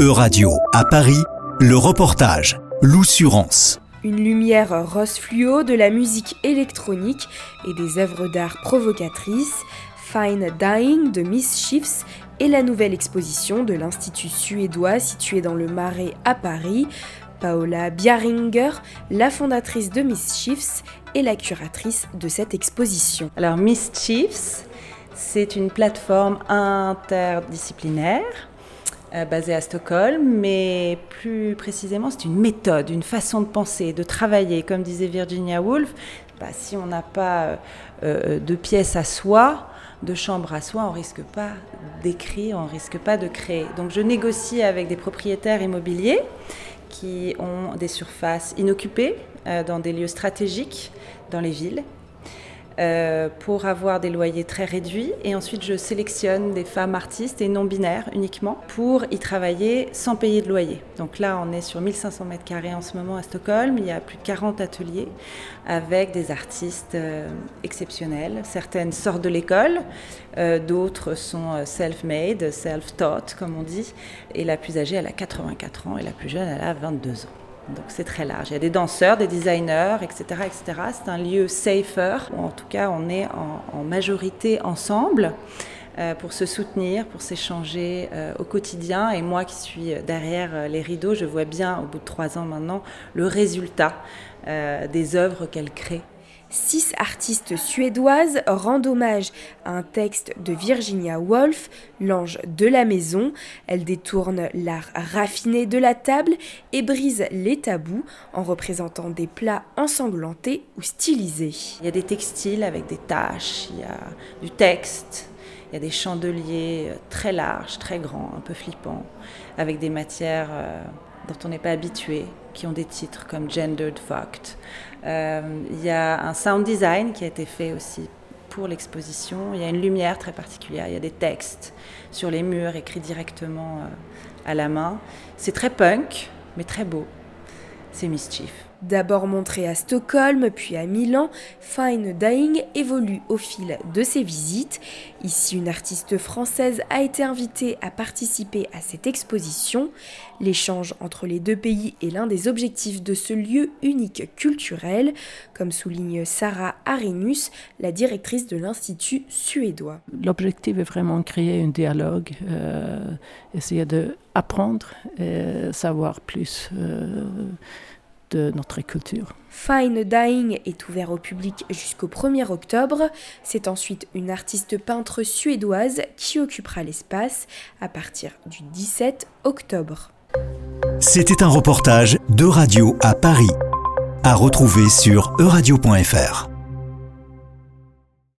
E-Radio à Paris, le reportage, l'oussurance. Une lumière rose fluo, de la musique électronique et des œuvres d'art provocatrices, Fine Dying de Miss Shifts et la nouvelle exposition de l'Institut suédois situé dans le Marais à Paris. Paola Biaringer, la fondatrice de Miss Shifts et la curatrice de cette exposition. Alors Miss Shifts, c'est une plateforme interdisciplinaire euh, basée à Stockholm, mais plus précisément, c'est une méthode, une façon de penser, de travailler. Comme disait Virginia Woolf, bah, si on n'a pas euh, euh, de pièces à soi, de chambre à soi, on risque pas d'écrire, on risque pas de créer. Donc je négocie avec des propriétaires immobiliers qui ont des surfaces inoccupées dans des lieux stratégiques dans les villes euh, pour avoir des loyers très réduits. Et ensuite, je sélectionne des femmes artistes et non binaires uniquement pour y travailler sans payer de loyer. Donc là, on est sur 1500 mètres carrés en ce moment à Stockholm. Il y a plus de 40 ateliers avec des artistes euh, exceptionnels. Certaines sortent de l'école, euh, d'autres sont self-made, self-taught, comme on dit. Et la plus âgée, elle a 84 ans et la plus jeune, elle a 22 ans. Donc c'est très large. Il y a des danseurs, des designers, etc. etc. C'est un lieu safer, en tout cas on est en, majorité ensemble euh, pour se soutenir, pour s'échanger euh, au quotidien. Et moi qui suis derrière euh, les rideaux, je vois bien au bout de trois ans maintenant le résultat des œuvres qu'elle crée six artistes suédoises rendent hommage à un texte de Virginia Woolf, L'ange de la maison. Elle détourne l'art raffiné de la table et brise les tabous en représentant des plats ensanglantés ou stylisés. Il y a des textiles avec des taches, il y a du texte, il y a des chandeliers euh, très larges, très grands, un peu flippants, avec des matières euh, dont on n'est pas habitué, qui ont des titres comme Gendered Fucked. Euh, il y a un sound design qui a été fait aussi pour l'exposition. Il y a une lumière très particulière, il y a des textes sur les murs écrits directement euh, à la main. C'est très punk, mais très beau. C'est Mischief. D'abord montré à Stockholm, puis à Milan, Fine Dying évolue au fil de ses visites. Ici, une artiste française a été invitée à participer à cette exposition. L'échange entre les deux pays est l'un des objectifs de ce lieu unique culturel, comme souligne Sarah Arinus, la directrice de l'Institut suédois. L'objectif est vraiment créer un dialogue, euh, essayer d'apprendre et savoir plus. Euh, de notre culture. Fine Dying est ouvert au public jusqu'au 1er octobre. C'est ensuite une artiste peintre suédoise qui occupera l'espace à partir du 17 octobre. C'était un reportage de Radio à Paris, à retrouver sur euradio.fr.